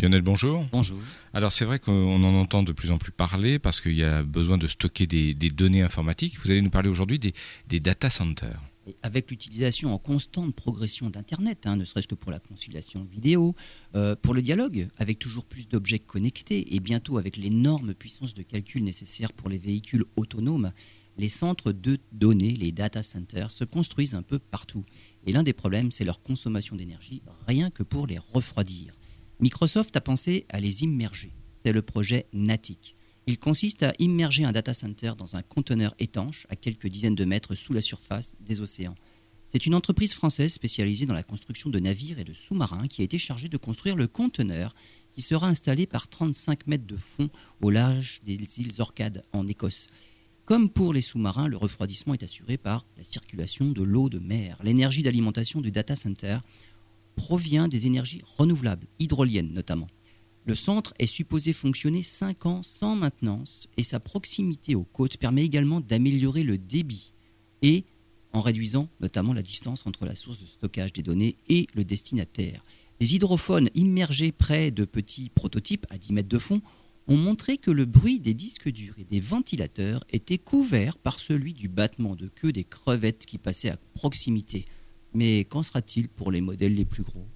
Lionel, bonjour. Bonjour. Alors c'est vrai qu'on en entend de plus en plus parler parce qu'il y a besoin de stocker des, données informatiques. Vous allez nous parler aujourd'hui des, data centers. avec l'utilisation en constante progression d'Internet, hein, ne serait-ce que pour la conciliation vidéo, euh, pour le dialogue, avec toujours plus d'objets connectés et bientôt avec l'énorme puissance de calcul nécessaire pour les véhicules autonomes, les centres de données, les data centers, se construisent un peu partout. Et l'un des problèmes, c'est leur consommation d'énergie, rien que pour les refroidir. Microsoft a pensé à les immerger. C'est le projet NATIC. Il consiste à immerger un data center dans un conteneur étanche à quelques dizaines de mètres sous la surface des océans. C'est une entreprise française spécialisée dans la construction de navires et de sous-marins qui a été chargée de construire le conteneur qui sera installé par 35 mètres de fond au large des îles Orcades en Écosse. Comme pour les sous-marins, le refroidissement est assuré par la circulation de l'eau de mer. L'énergie d'alimentation du data center provient des énergies renouvelables, hydroliennes notamment. Le centre est supposé fonctionner 5 ans sans maintenance et sa proximité aux côtes permet également d'améliorer le débit et en réduisant notamment la distance entre la source de stockage des données et le destinataire. Des hydrophones immergés près de petits prototypes à 10 mètres de fond ont montré que le bruit des disques durs et des ventilateurs était couvert par celui du battement de queue des crevettes qui passaient à proximité. Mais qu'en sera-t-il pour les modèles les plus gros?